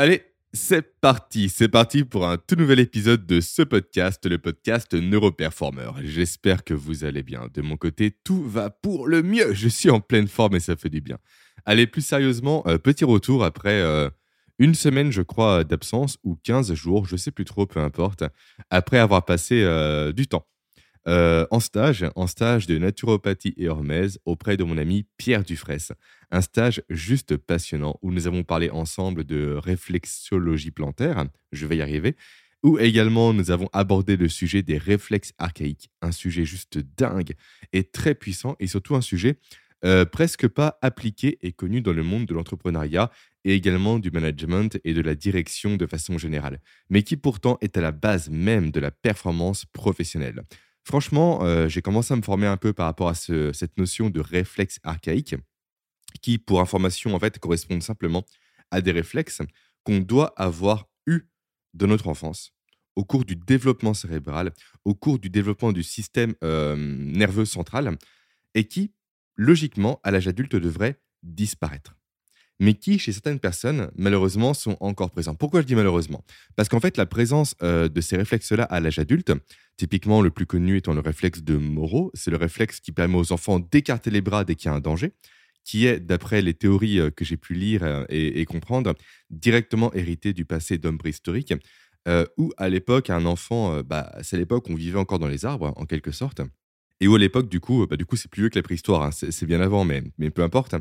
Allez, c'est parti, c'est parti pour un tout nouvel épisode de ce podcast, le podcast Neuroperformer. J'espère que vous allez bien. De mon côté, tout va pour le mieux. Je suis en pleine forme et ça fait du bien. Allez, plus sérieusement, euh, petit retour après euh, une semaine, je crois, d'absence ou 15 jours, je sais plus trop, peu importe, après avoir passé euh, du temps en stage, en stage de naturopathie et hormèse auprès de mon ami Pierre Dufresne. Un stage juste passionnant où nous avons parlé ensemble de réflexologie plantaire, je vais y arriver, où également nous avons abordé le sujet des réflexes archaïques, un sujet juste dingue et très puissant et surtout un sujet euh, presque pas appliqué et connu dans le monde de l'entrepreneuriat et également du management et de la direction de façon générale, mais qui pourtant est à la base même de la performance professionnelle. Franchement, euh, j'ai commencé à me former un peu par rapport à cette notion de réflexe archaïque, qui, pour information, en fait, correspondent simplement à des réflexes qu'on doit avoir eus dans notre enfance, au cours du développement cérébral, au cours du développement du système euh, nerveux central, et qui, logiquement, à l'âge adulte, devraient disparaître. Mais qui, chez certaines personnes, malheureusement, sont encore présents. Pourquoi je dis malheureusement? Parce qu'en fait, la présence euh, de ces réflexes-là à l'âge adulte, typiquement le plus connu étant le réflexe de Moreau, c'est le réflexe qui permet aux enfants d'écarter les bras dès qu'il y a un danger, qui est, d'après les théories euh, que j'ai pu lire euh, et, comprendre, directement hérité du passé d'hommes préhistoriques, où à l'époque, un enfant, bah, c'est l'époque où on vivait encore dans les arbres, en quelque sorte, et où à l'époque, du coup, bah, du coup, c'est plus vieux que la préhistoire, hein, c'est bien avant, mais, mais peu importe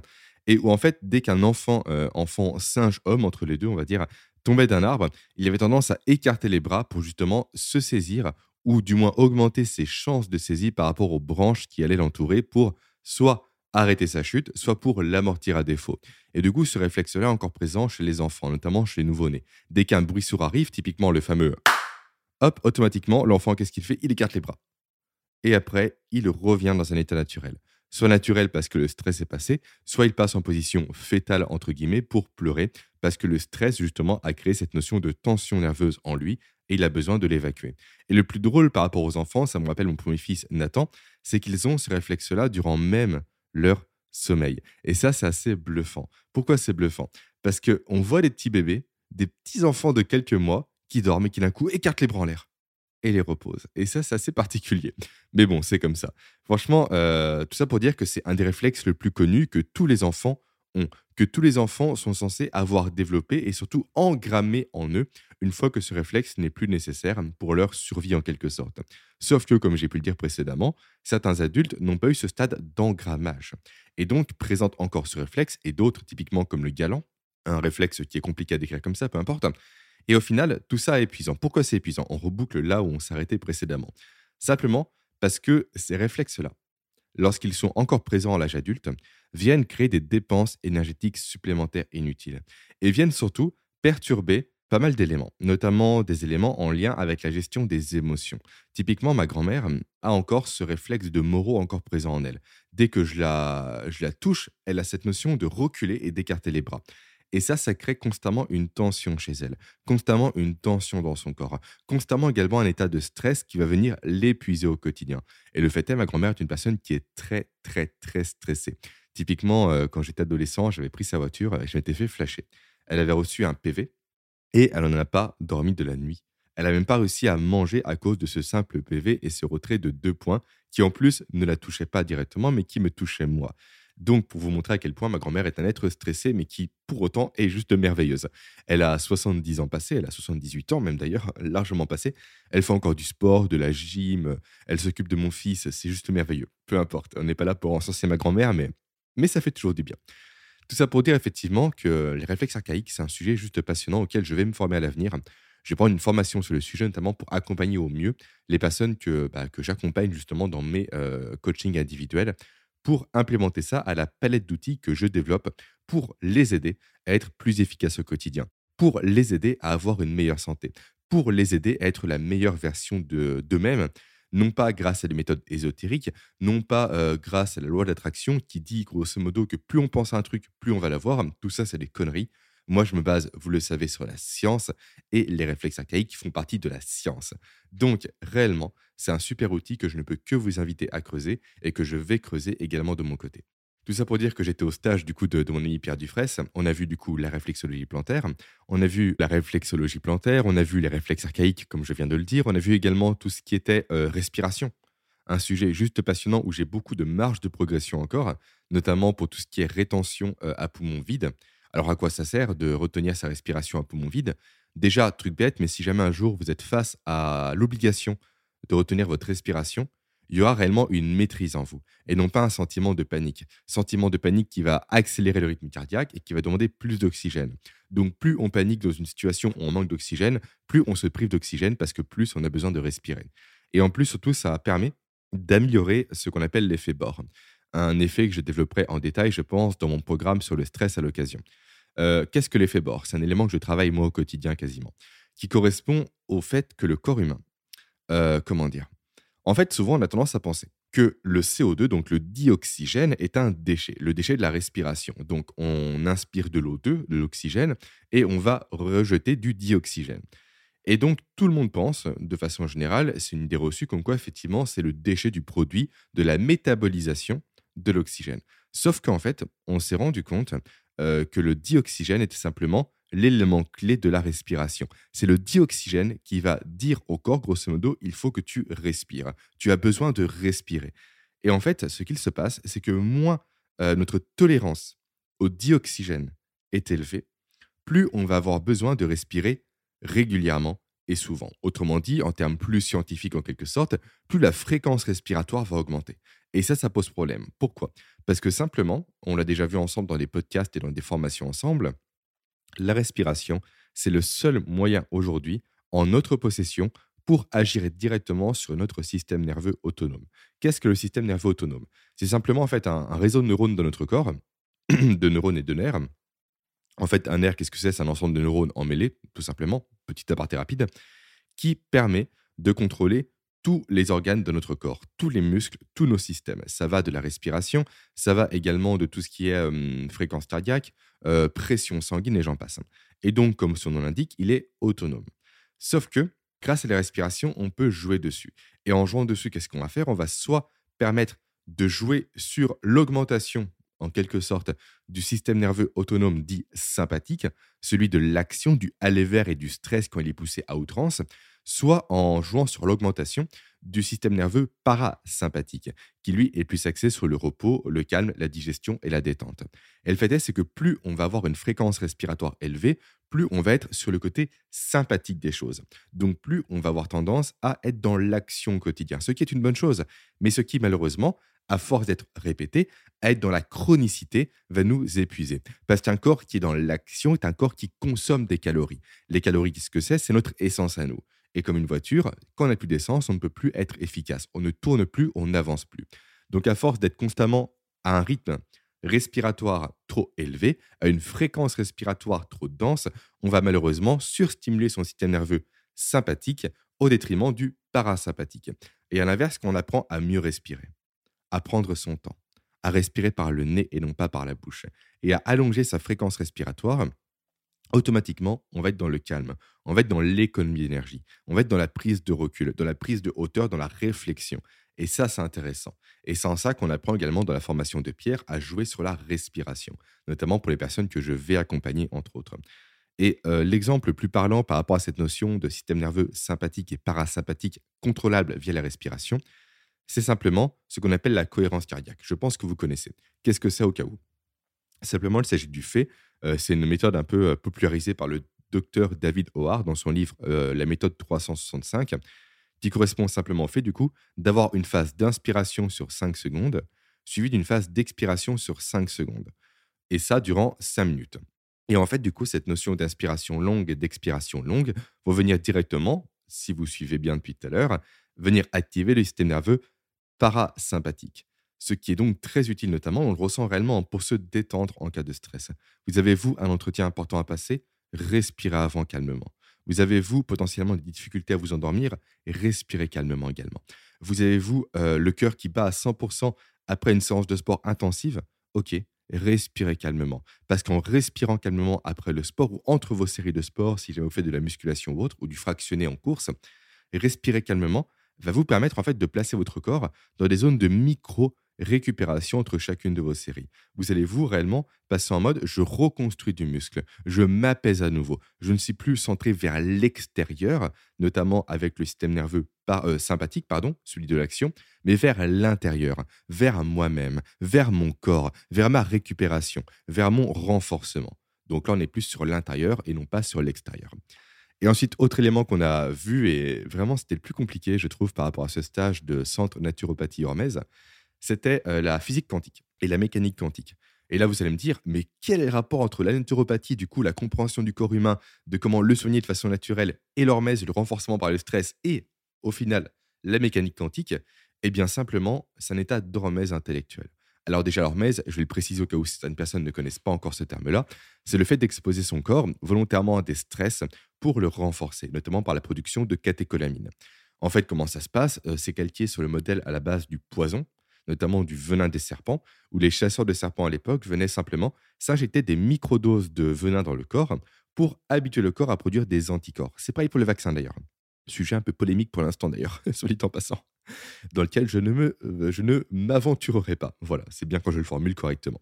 et où en fait, dès qu'un enfant, euh, enfant singe-homme, entre les deux, on va dire, tombait d'un arbre, il avait tendance à écarter les bras pour justement se saisir, ou du moins augmenter ses chances de saisie par rapport aux branches qui allaient l'entourer pour soit arrêter sa chute, soit pour l'amortir à défaut. Et du coup, ce réflexe-là est encore présent chez les enfants, notamment chez les nouveau-nés. Dès qu'un bruit sourd arrive, typiquement le fameux hop, automatiquement, l'enfant, qu'est-ce qu'il fait? Il écarte les bras. Et après, il revient dans un état naturel soit naturel parce que le stress est passé, soit il passe en position fétale, entre guillemets, pour pleurer, parce que le stress, justement, a créé cette notion de tension nerveuse en lui et il a besoin de l'évacuer. Et le plus drôle par rapport aux enfants, ça me rappelle mon premier fils Nathan, c'est qu'ils ont ce réflexe-là durant même leur sommeil. Et ça, c'est assez bluffant. Pourquoi c'est bluffant? Parce qu'on voit des petits bébés, des petits enfants de quelques mois qui dorment et qui d'un coup écartent les bras en l'air et les repose. Et ça, c'est assez particulier. Mais bon, c'est comme ça. Franchement, euh, tout ça pour dire que c'est un des réflexes le plus connu que tous les enfants ont, que tous les enfants sont censés avoir développé et surtout engrammé en eux une fois que ce réflexe n'est plus nécessaire pour leur survie en quelque sorte. Sauf que, comme j'ai pu le dire précédemment, certains adultes n'ont pas eu ce stade d'engrammage et donc présentent encore ce réflexe et d'autres, typiquement comme le galant, un réflexe qui est compliqué à décrire comme ça, peu importe, et au final, tout ça est épuisant. Pourquoi c'est épuisant? On reboucle là où on s'arrêtait précédemment. Simplement parce que ces réflexes-là, lorsqu'ils sont encore présents à l'âge adulte, viennent créer des dépenses énergétiques supplémentaires inutiles et viennent surtout perturber pas mal d'éléments, notamment des éléments en lien avec la gestion des émotions. Typiquement, ma grand-mère a encore ce réflexe de Moreau encore présent en elle. Dès que je la touche, elle a cette notion de reculer et d'écarter les bras. Et ça, ça crée constamment une tension chez elle, constamment une tension dans son corps, constamment également un état de stress qui va venir l'épuiser au quotidien. Et le fait est, ma grand-mère est une personne qui est très, très, très stressée. Typiquement, euh, quand j'étais adolescent, j'avais pris sa voiture et je m'étais fait flasher. Elle avait reçu un PV et elle n'en a pas dormi de la nuit. Elle n'a même pas réussi à manger à cause de ce simple PV et ce retrait de deux points qui en plus ne la touchait pas directement mais qui me touchait moi. Donc, pour vous montrer à quel point ma grand-mère est un être stressé, mais qui, pour autant, est juste merveilleuse. Elle a 70 ans passés, elle a 78 ans même d'ailleurs, largement passé. Elle fait encore du sport, de la gym, elle s'occupe de mon fils, c'est juste merveilleux. Peu importe, on n'est pas là pour encenser ma grand-mère, mais, mais ça fait toujours du bien. Tout ça pour dire effectivement que les réflexes archaïques, c'est un sujet juste passionnant auquel je vais me former à l'avenir. Je vais prendre une formation sur le sujet, notamment pour accompagner au mieux les personnes que, bah, que j'accompagne justement dans mes euh, coachings individuels pour implémenter ça à la palette d'outils que je développe pour les aider à être plus efficaces au quotidien, pour les aider à avoir une meilleure santé, pour les aider à être la meilleure version d'eux-mêmes, non pas grâce à des méthodes ésotériques, non pas euh, grâce à la loi d'attraction qui dit grosso modo que plus on pense à un truc, plus on va l'avoir. Tout ça, c'est des conneries. Moi, je me base, vous le savez, sur la science et les réflexes archaïques font partie de la science. Donc, réellement, c'est un super outil que je ne peux que vous inviter à creuser et que je vais creuser également de mon côté. Tout ça pour dire que j'étais au stage du coup de, mon ami Pierre Dufresne. On a vu du coup la réflexologie plantaire, on a vu la réflexologie plantaire, on a vu les réflexes archaïques comme je viens de le dire, on a vu également tout ce qui était euh, respiration. Un sujet juste passionnant où j'ai beaucoup de marge de progression encore, notamment pour tout ce qui est rétention euh, à poumon vide. Alors à quoi ça sert de retenir sa respiration à poumon vide Déjà, truc bête, mais si jamais un jour vous êtes face à l'obligation de retenir votre respiration, il y aura réellement une maîtrise en vous et non pas un sentiment de panique. Sentiment de panique qui va accélérer le rythme cardiaque et qui va demander plus d'oxygène. Donc plus on panique dans une situation où on manque d'oxygène, plus on se prive d'oxygène parce que plus on a besoin de respirer. Et en plus, surtout, ça permet d'améliorer ce qu'on appelle l'effet Bohr. Un effet que je développerai en détail, je pense, dans mon programme sur le stress à l'occasion. Euh, qu'est-ce que l'effet Bohr? C'est un élément que je travaille moi au quotidien quasiment, qui correspond au fait que le corps humain, euh, comment dire, en fait, souvent, on a tendance à penser que le CO2, donc le dioxygène, est un déchet, le déchet de la respiration. Donc, on inspire de l'O2, de l'oxygène, et on va rejeter du dioxygène. Et donc, tout le monde pense, de façon générale, c'est une idée reçue, comme quoi, effectivement, c'est le déchet du produit de la métabolisation de l'oxygène. Sauf qu'en fait, on s'est rendu compte euh, que le dioxygène était simplement l'élément clé de la respiration. C'est le dioxygène qui va dire au corps, grosso modo, il faut que tu respires. Tu as besoin de respirer. Et en fait, ce qu'il se passe, c'est que moins euh, notre tolérance au dioxygène est élevée, plus on va avoir besoin de respirer régulièrement et souvent. Autrement dit, en termes plus scientifiques en quelque sorte, plus la fréquence respiratoire va augmenter. Et ça, ça pose problème. Pourquoi? Parce que simplement, on l'a déjà vu ensemble dans des podcasts et dans des formations ensemble, la respiration, c'est le seul moyen aujourd'hui en notre possession pour agir directement sur notre système nerveux autonome. Qu'est-ce que le système nerveux autonome? C'est simplement en fait un, réseau de neurones dans notre corps, de neurones et de nerfs. En fait, un nerf, qu'est-ce que c'est? C'est un ensemble de neurones emmêlés, tout simplement, petit aparté rapide, qui permet de contrôler tous les organes de notre corps, tous les muscles, tous nos systèmes. Ça va de la respiration, ça va également de tout ce qui est fréquence cardiaque, pression sanguine et j'en passe. Et donc, comme son nom l'indique, il est autonome. Sauf que, grâce à la respiration, on peut jouer dessus. Et en jouant dessus, qu'est-ce qu'on va faire? On va soit permettre de jouer sur l'augmentation, en quelque sorte, du système nerveux autonome dit sympathique, celui de l'action, du aller vers et du stress quand il est poussé à outrance, soit en jouant sur l'augmentation du système nerveux parasympathique, qui lui est plus axé sur le repos, le calme, la digestion et la détente. Et le fait est, que plus on va avoir une fréquence respiratoire élevée, plus on va être sur le côté sympathique des choses. Donc plus on va avoir tendance à être dans l'action quotidienne, ce qui est une bonne chose, mais ce qui malheureusement, à force d'être répété, à être dans la chronicité, va nous épuiser. Parce qu'un corps qui est dans l'action est un corps qui consomme des calories. Les calories, qu'est-ce que c'est? C'est notre essence à nous. Et comme une voiture, quand on n'a plus d'essence, on ne peut plus être efficace. On ne tourne plus, on n'avance plus. Donc à force d'être constamment à un rythme respiratoire trop élevé, à une fréquence respiratoire trop dense, on va malheureusement surstimuler son système nerveux sympathique au détriment du parasympathique. Et à l'inverse, quand on apprend à mieux respirer, à prendre son temps, à respirer par le nez et non pas par la bouche, et à allonger sa fréquence respiratoire, automatiquement, on va être dans le calme, on va être dans l'économie d'énergie, on va être dans la prise de recul, dans la prise de hauteur, dans la réflexion. Et ça, c'est intéressant. Et c'est en ça qu'on apprend également dans la formation de Pierre à jouer sur la respiration, notamment pour les personnes que je vais accompagner, entre autres. Et euh, l'exemple le plus parlant par rapport à cette notion de système nerveux sympathique et parasympathique contrôlable via la respiration, c'est simplement ce qu'on appelle la cohérence cardiaque. Je pense que vous connaissez. Qu'est-ce que c'est au cas où? Simplement, il s'agit du fait c'est une méthode un peu popularisée par le docteur David Howard dans son livre La méthode 365, qui correspond simplement au fait, du coup, d'avoir une phase d'inspiration sur 5 secondes, suivie d'une phase d'expiration sur 5 secondes. Et ça durant 5 minutes. Et en fait, du coup, cette notion d'inspiration longue et d'expiration longue vont venir directement, si vous suivez bien depuis tout à l'heure, venir activer le système nerveux parasympathique ce qui est donc très utile notamment, on le ressent réellement pour se détendre en cas de stress. Vous avez, vous, un entretien important à passer? Respirez avant calmement. Vous avez, vous, potentiellement des difficultés à vous endormir? Respirez calmement également. Vous avez, vous, euh, le cœur qui bat à 100% après une séance de sport intensive? Ok, respirez calmement. Parce qu'en respirant calmement après le sport ou entre vos séries de sport, si vous faites de la musculation ou autre, ou du fractionné en course, respirez calmement va vous permettre en fait de placer votre corps dans des zones de micro récupération entre chacune de vos séries. Vous allez vous réellement passer en mode je reconstruis du muscle, je m'apaise à nouveau, je ne suis plus centré vers l'extérieur, notamment avec le système nerveux euh, sympathique, pardon, celui de l'action, mais vers l'intérieur, vers moi-même, vers mon corps, vers ma récupération, vers mon renforcement. Donc là, on est plus sur l'intérieur et non pas sur l'extérieur. Et ensuite, autre élément qu'on a vu, et vraiment c'était le plus compliqué, je trouve, par rapport à ce stage de centre naturopathie hormèse, c'était euh, la physique quantique et la mécanique quantique. Et là, vous allez me dire, mais quel est le rapport entre la naturopathie, du coup, la compréhension du corps humain, de comment le soigner de façon naturelle, et l'hormèse, le renforcement par le stress, et au final, la mécanique quantique? Eh bien, simplement, c'est un état d'hormèse intellectuelle. Alors déjà, l'hormèse, je vais le préciser au cas où certaines personnes ne connaissent pas encore ce terme-là, c'est le fait d'exposer son corps volontairement à des stress pour le renforcer, notamment par la production de catécholamine. En fait, comment ça se passe? Euh, C'est calqué sur le modèle à la base du poison, notamment du venin des serpents, où les chasseurs de serpents à l'époque venaient simplement s'injecter des microdoses de venin dans le corps pour habituer le corps à produire des anticorps. C'est pareil pour le vaccin d'ailleurs. Sujet un peu polémique pour l'instant d'ailleurs, soit dit en passant, dans lequel je ne, me, euh, je ne m'aventurerai pas. Voilà, c'est bien quand je le formule correctement.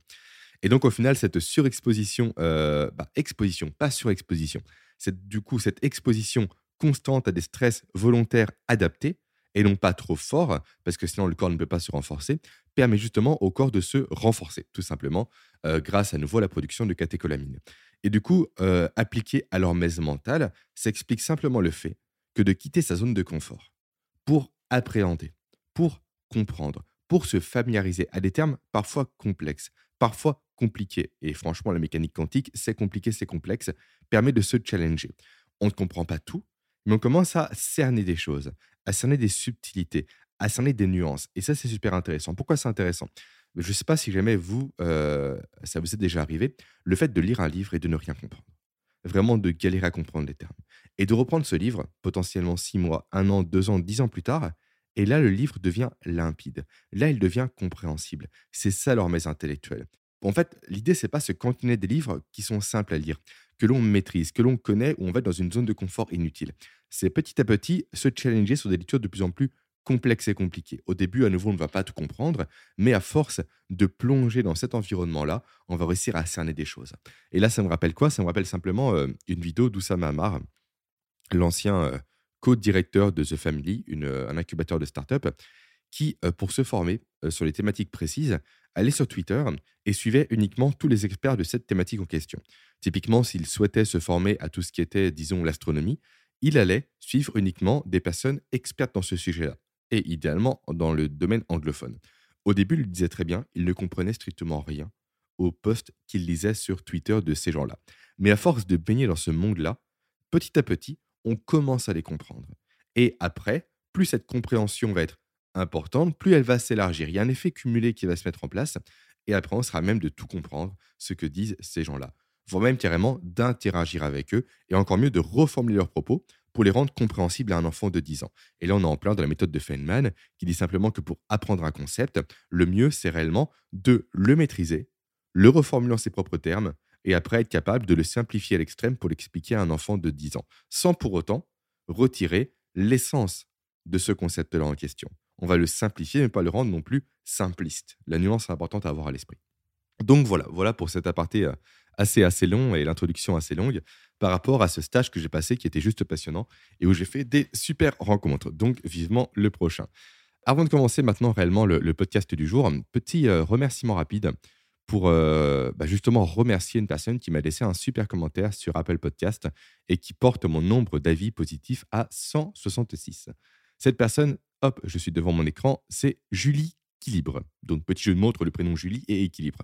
Et donc au final, cette surexposition, euh, bah, exposition, pas surexposition, c'est du coup cette exposition constante à des stress volontaires adaptés, et non pas trop forts, parce que sinon le corps ne peut pas se renforcer, permet justement au corps de se renforcer, tout simplement, euh, grâce à nouveau à la production de catécholamine. Et du coup, appliqué à l'hormèse mentale, ça explique simplement le fait que de quitter sa zone de confort pour appréhender, pour comprendre, pour se familiariser à des termes parfois complexes, parfois compliqués. Et franchement, la mécanique quantique, c'est compliqué, c'est complexe, permet de se challenger. On ne comprend pas tout, mais on commence à cerner des choses, à cerner des subtilités, à cerner des nuances. Et ça, c'est super intéressant. Pourquoi c'est intéressant? Je ne sais pas si jamais vous, euh, ça vous est déjà arrivé, le fait de lire un livre et de ne rien comprendre vraiment de galérer à comprendre les termes. Et de reprendre ce livre, potentiellement six mois, un an, deux ans, dix ans plus tard, et là, le livre devient limpide. Là, il devient compréhensible. C'est ça l'hormèse intellectuelle. En fait, l'idée, c'est pas se cantiner des livres qui sont simples à lire, que l'on maîtrise, que l'on connaît, où on va dans une zone de confort inutile. C'est petit à petit se challenger sur des lectures de plus en plus complexe et compliqué. Au début, à nouveau, on ne va pas tout comprendre, mais à force de plonger dans cet environnement-là, on va réussir à cerner des choses. Et là, ça me rappelle quoi? Ça me rappelle simplement euh, une vidéo d'Oussama Amar, l'ancien euh, co-directeur de The Family, euh, un incubateur de start-up, qui, pour se former sur les thématiques précises, allait sur Twitter et suivait uniquement tous les experts de cette thématique en question. Typiquement, s'il souhaitait se former à tout ce qui était, disons, l'astronomie, il allait suivre uniquement des personnes expertes dans ce sujet-là idéalement dans le domaine anglophone. Au début, il disait très bien, il ne comprenait strictement rien aux posts qu'il lisait sur Twitter de ces gens-là. Mais à force de baigner dans ce monde-là, petit à petit, on commence à les comprendre. Et après, plus cette compréhension va être importante, plus elle va s'élargir. Il y a un effet cumulé qui va se mettre en place, et après, on sera même de tout comprendre ce que disent ces gens-là, voire même carrément d'interagir avec eux, et encore mieux de reformuler leurs propos pour les rendre compréhensibles à un enfant de 10 ans. Et là, on est en plein dans la méthode de Feynman, qui dit simplement que pour apprendre un concept, le mieux, c'est réellement de le maîtriser, le reformuler en ses propres termes, et après être capable de le simplifier à l'extrême pour l'expliquer à un enfant de 10 ans, sans pour autant retirer l'essence de ce concept-là en question. On va le simplifier, mais pas le rendre non plus simpliste. La nuance est importante à avoir à l'esprit. Donc voilà, voilà pour cet aparté euh, assez assez long et l'introduction assez longue par rapport à ce stage que j'ai passé qui était juste passionnant et où j'ai fait des super rencontres. Donc vivement le prochain. Avant de commencer maintenant réellement le, podcast du jour, un petit euh, remerciement rapide pour euh, bah, justement remercier une personne qui m'a laissé un super commentaire sur Apple Podcast et qui porte mon nombre d'avis positifs à 166. Cette personne, hop, je suis devant mon écran, c'est Julie Équilibre. Donc petit jeu de mots entre le prénom Julie et Équilibre.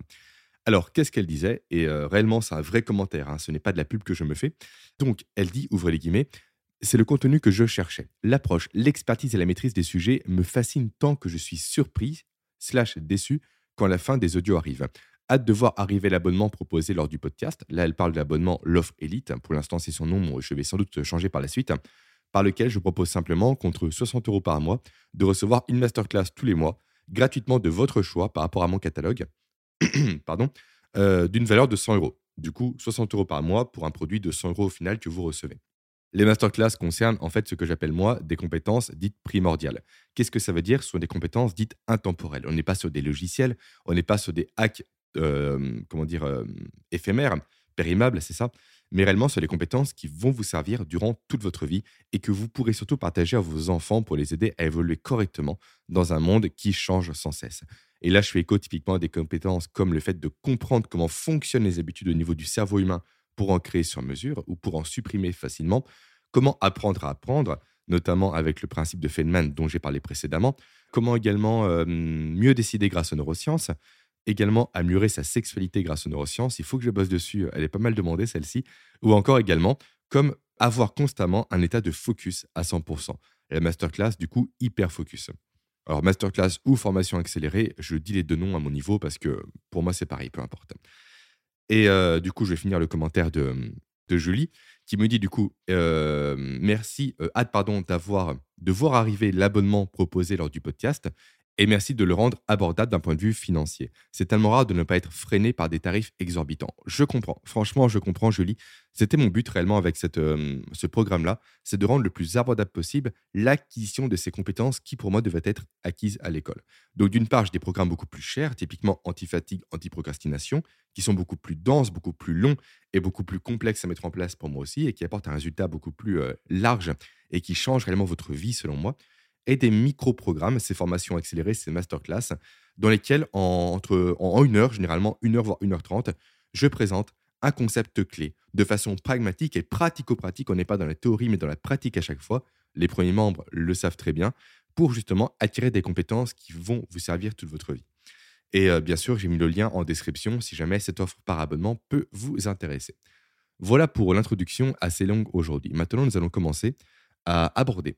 Alors, qu'est-ce qu'elle disait? Et euh, réellement, c'est un vrai commentaire, hein, ce n'est pas de la pub que je me fais. Donc, elle dit, ouvrez les guillemets, c'est le contenu que je cherchais. L'approche, l'expertise et la maîtrise des sujets me fascinent tant que je suis surpris, slash déçu, quand la fin des audios arrive. Hâte de voir arriver l'abonnement proposé lors du podcast. Là, elle parle de l'abonnement L'Offre Elite. Pour l'instant, c'est son nom. Je vais sans doute changer par la suite. Par lequel je propose simplement, contre 60 euros par mois, de recevoir une masterclass tous les mois, gratuitement de votre choix par rapport à mon catalogue. pardon, euh, d'une valeur de 100 euros. Du coup, 60 euros par mois pour un produit de 100 euros au final que vous recevez. Les masterclass concernent en fait ce que j'appelle moi des compétences dites primordiales. Qu'est-ce que ça veut dire? Ce sont des compétences dites intemporelles. On n'est pas sur des logiciels, on n'est pas sur des hacks, euh, comment dire, euh, éphémères, périmables, c'est ça? Mais réellement sur les compétences qui vont vous servir durant toute votre vie et que vous pourrez surtout partager à vos enfants pour les aider à évoluer correctement dans un monde qui change sans cesse. Et là, je fais écho typiquement à des compétences comme le fait de comprendre comment fonctionnent les habitudes au niveau du cerveau humain pour en créer sur mesure ou pour en supprimer facilement, comment apprendre à apprendre, notamment avec le principe de Feynman dont j'ai parlé précédemment, comment également euh, mieux décider grâce aux neurosciences, également améliorer sa sexualité grâce aux neurosciences. Il faut que je bosse dessus. Elle est pas mal demandée, celle-ci. Ou encore également, comme avoir constamment un état de focus à 100%. la masterclass, du coup, hyper focus. Alors, masterclass ou formation accélérée, je dis les deux noms à mon niveau parce que pour moi, c'est pareil, peu importe. Et euh, du coup, je vais finir le commentaire de, de Julie qui me dit du coup euh, merci, euh, hâte pardon d'avoir de voir arriver l'abonnement proposé lors du podcast et merci de le rendre abordable d'un point de vue financier. C'est tellement rare de ne pas être freiné par des tarifs exorbitants. Je comprends, franchement, je comprends, Julie. C'était mon but réellement avec euh, ce programme-là, c'est de rendre le plus abordable possible l'acquisition de ces compétences qui, pour moi, devaient être acquises à l'école. Donc, d'une part, j'ai des programmes beaucoup plus chers, typiquement anti-fatigue, anti-procrastination, qui sont beaucoup plus denses, beaucoup plus longs et beaucoup plus complexes à mettre en place pour moi aussi et qui apportent un résultat beaucoup plus euh, large et qui changent réellement votre vie, selon moi et des micro-programmes, ces formations accélérées, ces masterclass, dans lesquels, en, entre, en une heure, généralement une heure, voire une heure trente, je présente un concept clé de façon pragmatique et pratico-pratique. On n'est pas dans la théorie, mais dans la pratique à chaque fois. Les premiers membres le savent très bien, pour justement attirer des compétences qui vont vous servir toute votre vie. Et euh, bien sûr, j'ai mis le lien en description si jamais cette offre par abonnement peut vous intéresser. Voilà pour l'introduction assez longue aujourd'hui. Maintenant, nous allons commencer à aborder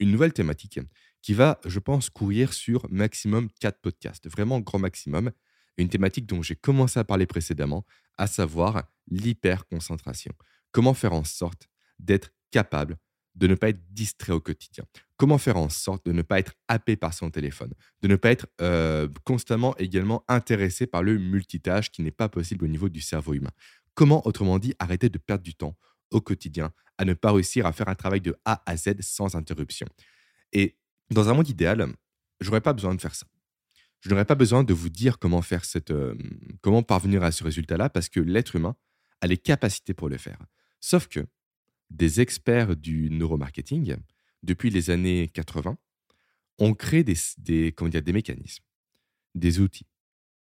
une nouvelle thématique qui va, je pense, courir sur maximum 4 podcasts, vraiment grand maximum. Une thématique dont j'ai commencé à parler précédemment, à savoir l'hyperconcentration. Comment faire en sorte d'être capable de ne pas être distrait au quotidien? Comment faire en sorte de ne pas être happé par son téléphone? De ne pas être euh, constamment également intéressé par le multitâche qui n'est pas possible au niveau du cerveau humain Comment, autrement dit, arrêter de perdre du temps au quotidien à ne pas réussir à faire un travail de A à Z sans interruption. Et dans un monde idéal, je n'aurais pas besoin de faire ça. Je n'aurais pas besoin de vous dire comment faire cette, euh, comment parvenir à ce résultat-là parce que l'être humain a les capacités pour le faire. Sauf que des experts du neuromarketing, depuis les années 80, ont créé des, des, comment dire, des mécanismes, des outils,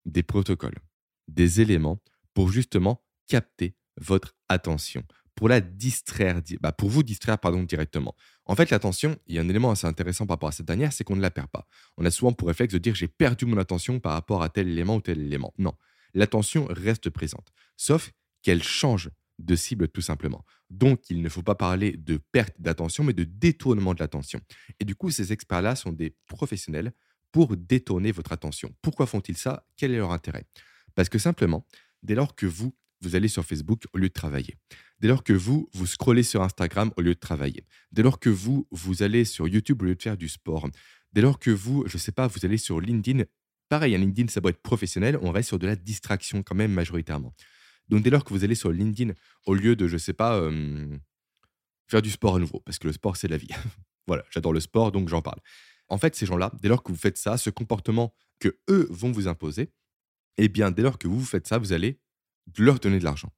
des protocoles, des éléments pour justement capter votre attention, pour la distraire, bah, pour vous distraire pardon, directement. En fait, l'attention, il y a un élément assez intéressant par rapport à cette dernière, c'est qu'on ne la perd pas. On a souvent pour réflexe de dire j'ai perdu mon attention par rapport à tel élément ou tel élément. Non, l'attention reste présente, sauf qu'elle change de cible tout simplement. Donc, il ne faut pas parler de perte d'attention, mais de détournement de l'attention. Et du coup, ces experts-là sont des professionnels pour détourner votre attention. Pourquoi font-ils ça? Quel est leur intérêt? Parce que simplement, dès lors que vous vous allez sur Facebook au lieu de travailler. Dès lors que vous, vous scrollez sur Instagram au lieu de travailler. Dès lors que vous, vous allez sur YouTube au lieu de faire du sport. Dès lors que vous, je ne sais pas, vous allez sur LinkedIn. Pareil, un LinkedIn, ça doit être professionnel. On reste sur de la distraction quand même majoritairement. Donc dès lors que vous allez sur LinkedIn au lieu de, je sais pas, euh, faire du sport à nouveau, parce que le sport, c'est la vie. voilà, j'adore le sport, donc j'en parle. En fait, ces gens-là, dès lors que vous faites ça, ce comportement que eux vont vous imposer, eh bien, dès lors que vous faites ça, vous allez leur donner de l'argent.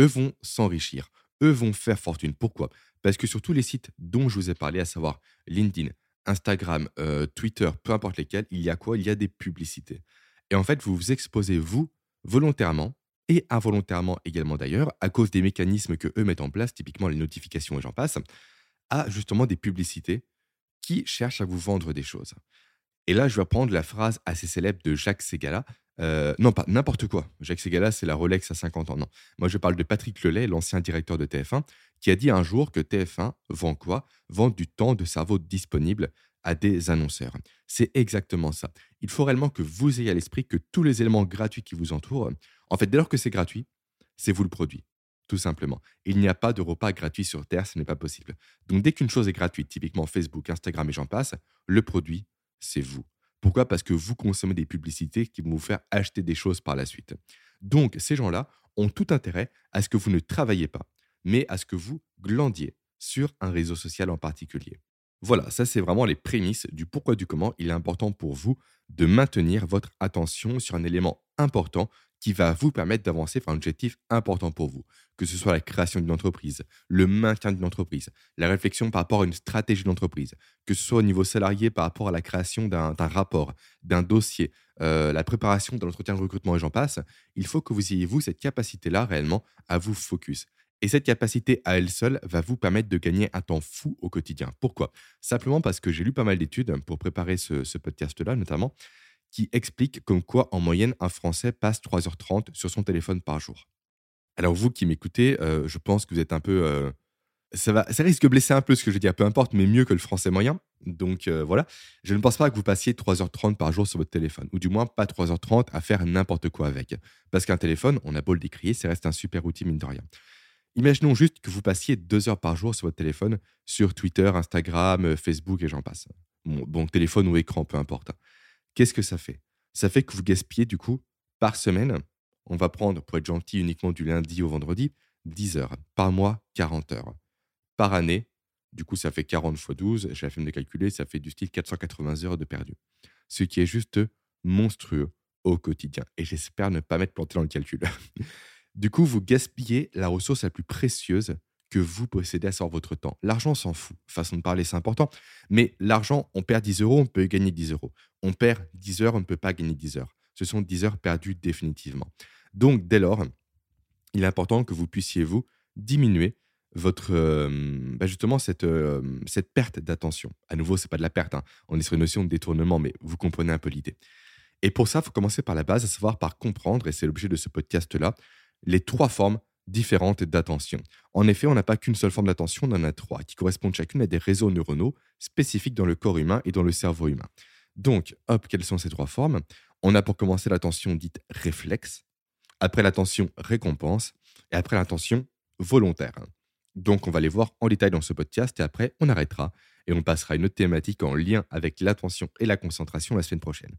Eux vont s'enrichir. Eux vont faire fortune. Pourquoi? Parce que sur tous les sites dont je vous ai parlé, à savoir LinkedIn, Instagram, euh, Twitter, peu importe lesquels, il y a quoi? Il y a des publicités. Et en fait, vous vous exposez, vous, volontairement et involontairement également d'ailleurs, à cause des mécanismes que eux mettent en place, typiquement les notifications et j'en passe, à justement des publicités qui cherchent à vous vendre des choses. Et là, je vais prendre la phrase assez célèbre de Jacques Segala, euh, non, pas n'importe quoi. Jacques Segala, c'est la Rolex à 50 ans. Non. Moi, je parle de Patrick Lelay, l'ancien directeur de TF1, qui a dit un jour que TF1 vend quoi? Vend du temps de cerveau disponible à des annonceurs. C'est exactement ça. Il faut réellement que vous ayez à l'esprit que tous les éléments gratuits qui vous entourent, en fait, dès lors que c'est gratuit, c'est vous le produit. Tout simplement. Il n'y a pas de repas gratuit sur Terre, ce n'est pas possible. Donc, dès qu'une chose est gratuite, typiquement Facebook, Instagram et j'en passe, le produit, c'est vous. Pourquoi? Parce que vous consommez des publicités qui vont vous faire acheter des choses par la suite. Donc, ces gens-là ont tout intérêt à ce que vous ne travaillez pas, mais à ce que vous glandiez sur un réseau social en particulier. Voilà, ça c'est vraiment les prémices du pourquoi du comment il est important pour vous de maintenir votre attention sur un élément important qui va vous permettre d'avancer vers un objectif important pour vous, que ce soit la création d'une entreprise, le maintien d'une entreprise, la réflexion par rapport à une stratégie d'entreprise, que ce soit au niveau salarié par rapport à la création d'un rapport, d'un dossier, euh, la préparation de l'entretien de recrutement et j'en passe, il faut que vous ayez, vous, cette capacité-là réellement à vous focus. Et cette capacité à elle seule va vous permettre de gagner un temps fou au quotidien. Pourquoi? Simplement parce que j'ai lu pas mal d'études pour préparer ce podcast-là, notamment, qui expliquent comme quoi, en moyenne, un Français passe 3h30 sur son téléphone par jour. Alors, vous qui m'écoutez, euh, je pense que vous êtes un peu. Euh, ça, risque de blesser un peu ce que je dire, peu importe, mais mieux que le français moyen. Donc euh, voilà, je ne pense pas que vous passiez 3h30 par jour sur votre téléphone, ou du moins pas 3h30 à faire n'importe quoi avec. Parce qu'un téléphone, on a beau le décrier, ça reste un super outil, mine de rien. Imaginons juste que vous passiez deux heures par jour sur votre téléphone, sur Twitter, Instagram, Facebook et j'en passe. Bon, téléphone ou écran, peu importe. Qu'est-ce que ça fait? Ça fait que vous gaspillez du coup par semaine, on va prendre pour être gentil uniquement du lundi au vendredi, 10 heures. Par mois, 40 heures. Par année, du coup ça fait 40 x 12, j'ai la flemme de calculer, ça fait du style 480 heures de perdu. Ce qui est juste monstrueux au quotidien. Et j'espère ne pas m'être planté dans le calcul. Du coup, vous gaspillez la ressource la plus précieuse que vous possédez, à savoir votre temps. L'argent s'en fout. Façon de parler, c'est important. Mais l'argent, on perd 10 euros, on peut gagner 10 euros. On perd 10 heures, on ne peut pas gagner 10 heures. Ce sont 10 heures perdues définitivement. Donc, dès lors, il est important que vous puissiez, vous, diminuer votre euh, bah, justement cette, euh, cette perte d'attention. À nouveau, c'est pas de la perte, hein. on est sur une notion de détournement, mais vous comprenez un peu l'idée. Et pour ça, il faut commencer par la base, à savoir par comprendre, et c'est l'objet de ce podcast-là, les trois formes différentes d'attention. En effet, on n'a pas qu'une seule forme d'attention, on en a trois, qui correspondent chacune à des réseaux neuronaux spécifiques dans le corps humain et dans le cerveau humain. Donc, hop, quelles sont ces trois formes? On a pour commencer l'attention dite réflexe, après l'attention récompense, et après l'attention volontaire. Donc, on va les voir en détail dans ce podcast, et après, on arrêtera, et on passera à une autre thématique en lien avec l'attention et la concentration la semaine prochaine.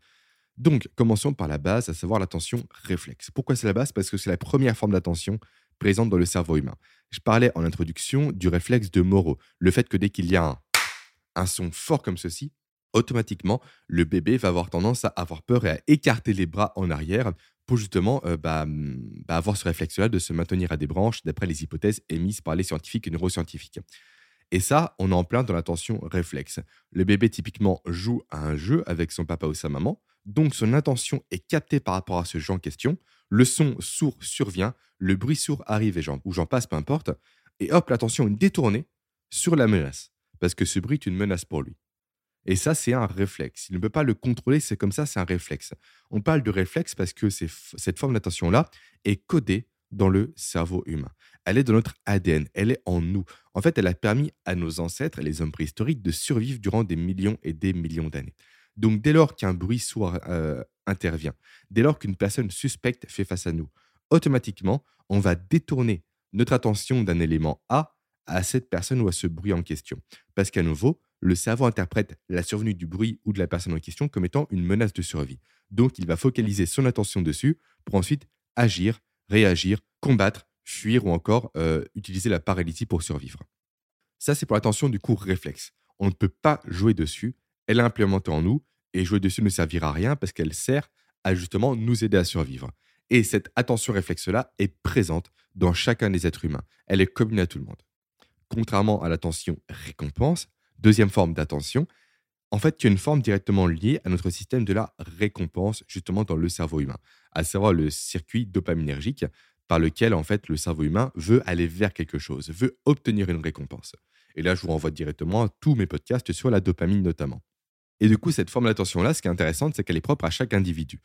Donc, commençons par la base, à savoir l'attention réflexe. Pourquoi c'est la base? Parce que c'est la première forme d'attention présente dans le cerveau humain. Je parlais en introduction du réflexe de Moreau, le fait que dès qu'il y a un, son fort comme ceci, automatiquement, le bébé va avoir tendance à avoir peur et à écarter les bras en arrière pour justement euh, bah, mm, bah, avoir ce réflexe-là de se maintenir à des branches, d'après les hypothèses émises par les scientifiques et neuroscientifiques. Et ça, on est en plein dans l'attention réflexe. Le bébé, typiquement, joue à un jeu avec son papa ou sa maman. Donc son intention est captée par rapport à ce jeu en question, le son sourd survient, le bruit sourd arrive et ou j'en passe, peu importe, et hop, l'attention est détournée sur la menace, parce que ce bruit est une menace pour lui. Et ça, c'est un réflexe. Il ne peut pas le contrôler, c'est comme ça, c'est un réflexe. On parle de réflexe parce que cette forme d'attention-là est codée dans le cerveau humain. Elle est dans notre ADN, elle est en nous. En fait, elle a permis à nos ancêtres, les hommes préhistoriques, de survivre durant des millions et des millions d'années. Donc, dès lors qu'un bruit sourd euh, intervient, dès lors qu'une personne suspecte fait face à nous, automatiquement, on va détourner notre attention d'un élément A à cette personne ou à ce bruit en question. Parce qu'à nouveau, le cerveau interprète la survenue du bruit ou de la personne en question comme étant une menace de survie. Donc, il va focaliser son attention dessus pour ensuite agir, réagir, combattre, fuir ou encore euh, utiliser la paralysie pour survivre. Ça, c'est pour l'attention du cours réflexe. On ne peut pas jouer dessus, elle est implémentée en nous et jouer dessus ne servira à rien parce qu'elle sert à justement nous aider à survivre. Et cette attention réflexe-là est présente dans chacun des êtres humains. Elle est commune à tout le monde. Contrairement à l'attention récompense, deuxième forme d'attention, en fait, qui est une forme directement liée à notre système de la récompense, justement dans le cerveau humain, à savoir le circuit dopaminergique par lequel, en fait, le cerveau humain veut aller vers quelque chose, veut obtenir une récompense. Et là, je vous renvoie directement à tous mes podcasts sur la dopamine notamment. Et du coup, cette forme d'attention-là, ce qui est intéressant, c'est qu'elle est propre à chaque individu.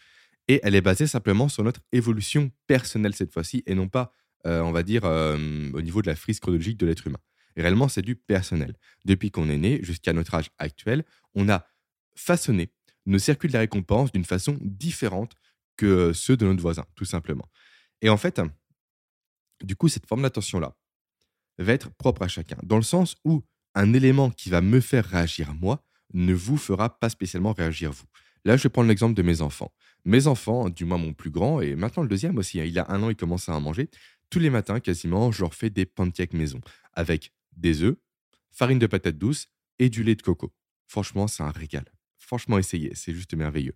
Et elle est basée simplement sur notre évolution personnelle cette fois-ci, et non pas, euh, on va dire, euh, au niveau de la frise chronologique de l'être humain. Réellement, c'est du personnel. Depuis qu'on est né jusqu'à notre âge actuel, on a façonné nos circuits de la récompense d'une façon différente que ceux de notre voisin, tout simplement. Et en fait, du coup, cette forme d'attention-là va être propre à chacun, dans le sens où un élément qui va me faire réagir moi ne vous fera pas spécialement réagir vous. Là, je vais prendre l'exemple de mes enfants. Mes enfants, du moins mon plus grand, et maintenant le deuxième aussi, hein, il a un an, il commence à manger. Tous les matins, quasiment, je leur fais des pancakes maison avec des œufs, farine de patate douce et du lait de coco. Franchement, c'est un régal. Franchement, essayez, c'est juste merveilleux.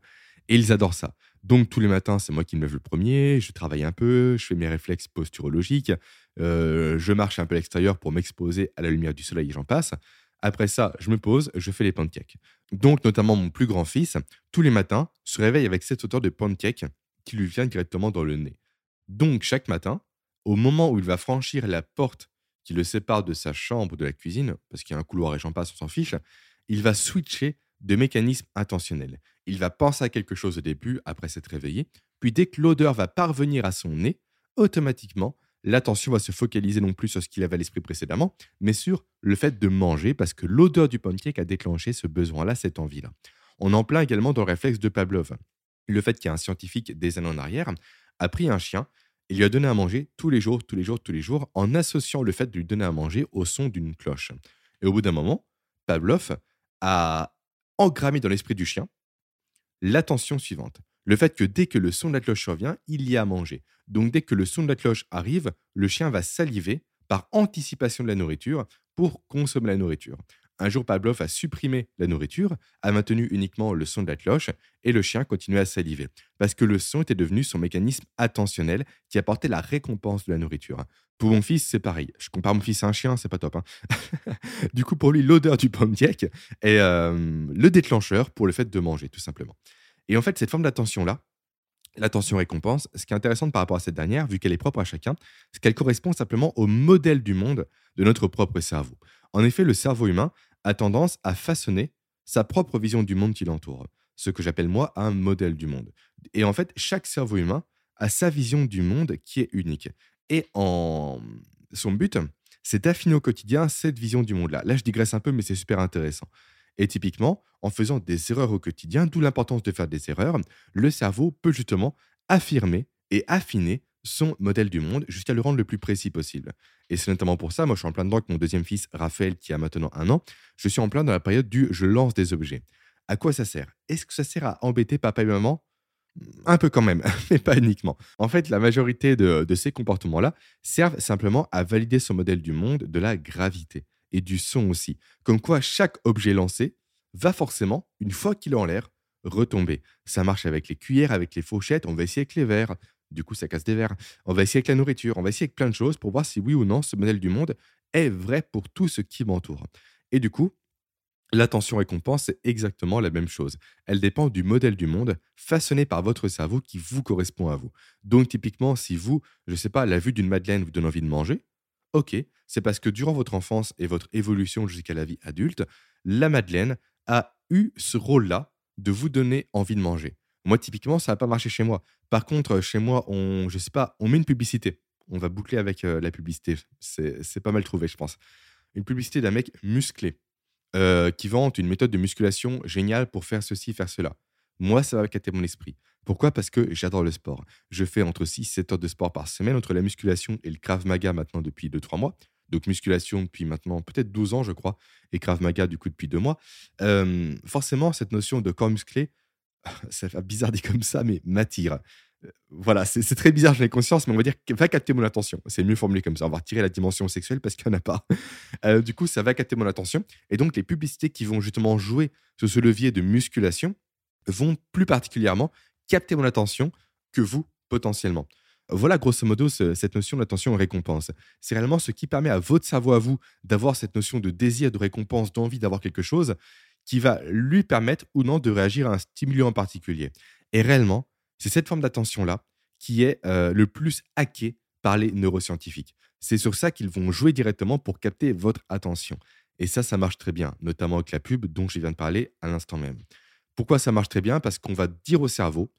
Et ils adorent ça. Donc tous les matins, c'est moi qui me lève le premier, je travaille un peu, je fais mes réflexes posturologiques, euh, je marche un peu à l'extérieur pour m'exposer à la lumière du soleil et j'en passe. Après ça, je me pose, je fais les pancakes. Donc notamment mon plus grand fils, tous les matins, se réveille avec cette odeur de pancake qui lui vient directement dans le nez. Donc chaque matin, au moment où il va franchir la porte qui le sépare de sa chambre de la cuisine, parce qu'il y a un couloir et j'en passe, on s'en fiche, il va switcher de mécanisme intentionnel. Il va penser à quelque chose au début, après s'être réveillé, puis dès que l'odeur va parvenir à son nez, automatiquement, l'attention va se focaliser non plus sur ce qu'il avait à l'esprit précédemment, mais sur le fait de manger, parce que l'odeur du pancake a déclenché ce besoin-là, cette envie-là. On en plaint également dans le réflexe de Pavlov. Le fait qu'il y a un scientifique des années en arrière a pris un chien et lui a donné à manger tous les jours, tous les jours, tous les jours, en associant le fait de lui donner à manger au son d'une cloche. Et au bout d'un moment, Pavlov a engrammé dans l'esprit du chien l'attention suivante. Le fait que dès que le son de la cloche revient, il y a à manger. Donc dès que le son de la cloche arrive, le chien va saliver par anticipation de la nourriture pour consommer la nourriture. Un jour, Pavlov a supprimé la nourriture, a maintenu uniquement le son de la cloche, et le chien continuait à saliver, parce que le son était devenu son mécanisme attentionnel qui apportait la récompense de la nourriture. Pour mon fils, c'est pareil. Je compare mon fils à un chien, c'est pas top. Hein. du coup, pour lui, l'odeur du pancake est euh, le déclencheur pour le fait de manger, tout simplement. Et en fait, cette forme d'attention-là, l'attention-récompense, ce qui est intéressant par rapport à cette dernière, vu qu'elle est propre à chacun, c'est qu'elle correspond simplement au modèle du monde de notre propre cerveau. En effet, le cerveau humain a tendance à façonner sa propre vision du monde qui l'entoure, ce que j'appelle moi un modèle du monde. Et en fait, chaque cerveau humain a sa vision du monde qui est unique. Et en son but, c'est d'affiner au quotidien cette vision du monde-là. Là, je digresse un peu, mais c'est super intéressant. Et typiquement, en faisant des erreurs au quotidien, d'où l'importance de faire des erreurs, le cerveau peut justement affirmer et affiner son modèle du monde jusqu'à le rendre le plus précis possible. Et c'est notamment pour ça, moi je suis en plein dedans avec mon deuxième fils, Raphaël, qui a maintenant un an, je suis en plein dans la période du je lance des objets. À quoi ça sert? Est-ce que ça sert à embêter papa et maman? Un peu quand même, mais pas uniquement. En fait, la majorité de, de ces comportements-là servent simplement à valider son modèle du monde de la gravité et du son aussi. Comme quoi, chaque objet lancé va forcément, une fois qu'il est en l'air, retomber. Ça marche avec les cuillères, avec les fourchettes, on va essayer avec les verres. Du coup, ça casse des verres. On va essayer avec la nourriture, on va essayer avec plein de choses pour voir si oui ou non ce modèle du monde est vrai pour tout ce qui m'entoure. Et du coup, L'attention-récompense, c'est exactement la même chose. Elle dépend du modèle du monde façonné par votre cerveau qui vous correspond à vous. Donc typiquement, si vous, je ne sais pas, la vue d'une madeleine vous donne envie de manger, ok, c'est parce que durant votre enfance et votre évolution jusqu'à la vie adulte, la madeleine a eu ce rôle-là de vous donner envie de manger. Moi, typiquement, ça n'a pas marché chez moi. Par contre, chez moi, on, je sais pas, on met une publicité. On va boucler avec euh, la publicité. C'est pas mal trouvé, je pense. Une publicité d'un mec musclé euh, qui vante une méthode de musculation géniale pour faire ceci, faire cela. Moi, ça va capter mon esprit. Pourquoi? Parce que j'adore le sport. Je fais entre 6 et 7 heures de sport par semaine, entre la musculation et le Krav Maga maintenant depuis 2-3 mois. Donc musculation depuis maintenant peut-être 12 ans, je crois, et Krav Maga du coup depuis 2 mois. Euh, forcément, cette notion de corps musclé, ça fait bizarre dit comme ça, mais m'attire. Euh, voilà, c'est très bizarre, j'en ai conscience, mais on va dire va capter mon attention. C'est mieux formulé comme ça. On va retirer la dimension sexuelle parce qu'il n'y en a pas. Euh, du coup, ça va capter mon attention. Et donc, les publicités qui vont justement jouer sur ce levier de musculation vont plus particulièrement capter mon attention que vous, potentiellement. Voilà, grosso modo, cette notion d'attention et récompense. C'est réellement ce qui permet à votre cerveau, à vous, d'avoir cette notion de désir, de récompense, d'envie d'avoir quelque chose qui va lui permettre ou non de réagir à un stimulant en particulier. Et réellement, c'est cette forme d'attention-là qui est euh, le plus hackée par les neuroscientifiques. C'est sur ça qu'ils vont jouer directement pour capter votre attention. Et ça, ça marche très bien, notamment avec la pub dont je viens de parler à l'instant même. Pourquoi ça marche très bien? Parce qu'on va dire au cerveau,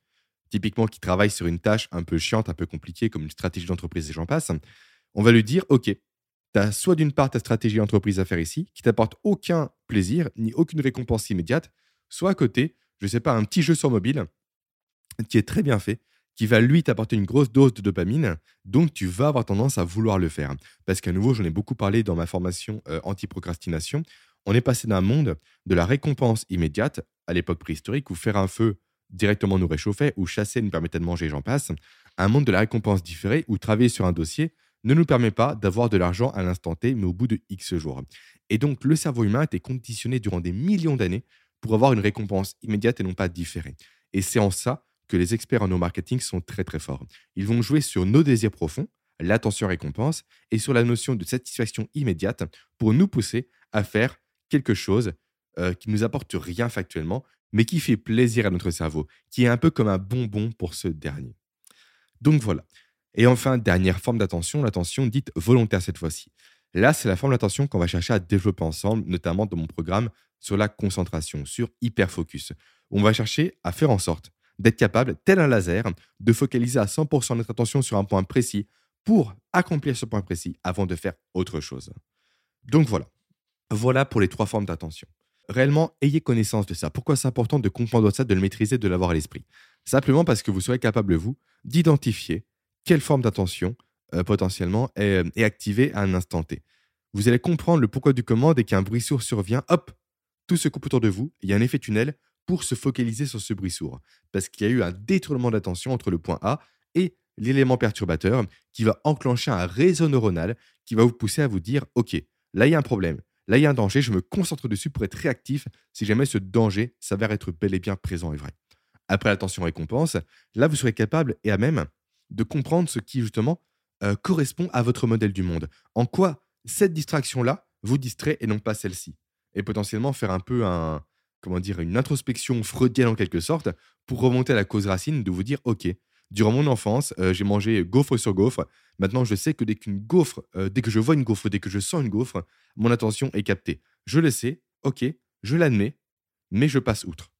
typiquement qui travaille sur une tâche un peu chiante, un peu compliquée, comme une stratégie d'entreprise et j'en passe, on va lui dire, OK, tu as soit d'une part ta stratégie d'entreprise à faire ici, qui t'apporte aucun plaisir, ni aucune récompense immédiate, soit à côté, je ne sais pas, un petit jeu sur mobile qui est très bien fait, qui va lui t'apporter une grosse dose de dopamine, donc tu vas avoir tendance à vouloir le faire. Parce qu'à nouveau, j'en ai beaucoup parlé dans ma formation euh, anti-procrastination, on est passé d'un monde de la récompense immédiate, à l'époque préhistorique, où faire un feu directement nous réchauffait, ou chasser nous permettait de manger, j'en passe, à un monde de la récompense différée, où travailler sur un dossier ne nous permet pas d'avoir de l'argent à l'instant T, mais au bout de X jours. Et donc, le cerveau humain a été conditionné durant des millions d'années pour avoir une récompense immédiate et non pas différée. Et c'est en ça que les experts en neuromarketing sont très très forts. Ils vont jouer sur nos désirs profonds, l'attention-récompense, et sur la notion de satisfaction immédiate pour nous pousser à faire quelque chose euh, qui ne nous apporte rien factuellement, mais qui fait plaisir à notre cerveau, qui est un peu comme un bonbon pour ce dernier. Donc voilà. Et enfin, dernière forme d'attention, l'attention dite volontaire cette fois-ci. Là, c'est la forme d'attention qu'on va chercher à développer ensemble, notamment dans mon programme sur la concentration, sur hyperfocus. On va chercher à faire en sorte d'être capable, tel un laser, de focaliser à 100% notre attention sur un point précis pour accomplir ce point précis avant de faire autre chose. Donc voilà. Voilà pour les trois formes d'attention. Réellement, ayez connaissance de ça. Pourquoi c'est important de comprendre ça, de le maîtriser, de l'avoir à l'esprit? Simplement parce que vous serez capable, vous, d'identifier quelle forme d'attention euh, potentiellement est, est, activée à un instant T. Vous allez comprendre le pourquoi du comment dès qu'un bruit sourd survient, hop, tout se coupe autour de vous, il y a un effet tunnel pour se focaliser sur ce bruit sourd. Parce qu'il y a eu un détournement d'attention entre le point A et l'élément perturbateur qui va enclencher un réseau neuronal qui va vous pousser à vous dire, OK, là il y a un problème, là il y a un danger, je me concentre dessus pour être réactif si jamais ce danger s'avère être bel et bien présent et vrai. Après l'attention récompense, là vous serez capable et à même de comprendre ce qui justement euh, correspond à votre modèle du monde. En quoi cette distraction-là vous distrait et non pas celle-ci? Et potentiellement faire un peu un, comment dire, une introspection freudienne en quelque sorte pour remonter à la cause racine de vous dire, OK, durant mon enfance, euh, j'ai mangé gaufre sur gaufre. Maintenant, je sais que dès qu'une gaufre, euh, dès que je vois une gaufre, dès que je sens une gaufre, mon attention est captée. Je le sais, OK, je l'admets, mais je passe outre.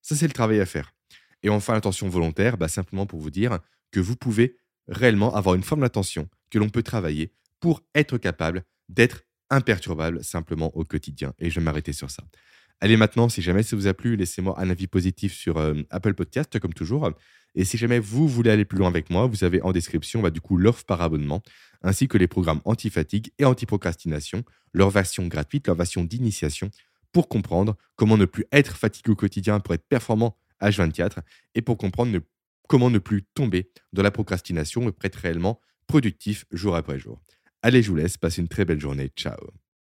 Ça, c'est le travail à faire. Et enfin, l'attention volontaire, bah, simplement pour vous dire que vous pouvez réellement avoir une forme d'attention que l'on peut travailler pour être capable d'être imperturbable simplement au quotidien. Et je vais m'arrêter sur ça. Allez maintenant, si jamais ça vous a plu, laissez-moi un avis positif sur euh, Apple Podcast, comme toujours. Et si jamais vous voulez aller plus loin avec moi, vous avez en description bah, du coup l'offre par abonnement, ainsi que les programmes anti-fatigue et anti-procrastination, leur version gratuite, leur version d'initiation, pour comprendre comment ne plus être fatigué au quotidien pour être performant H24 et pour comprendre comment ne plus tomber dans la procrastination et être réellement productif jour après jour. Allez, je vous laisse, passez une très belle journée, ciao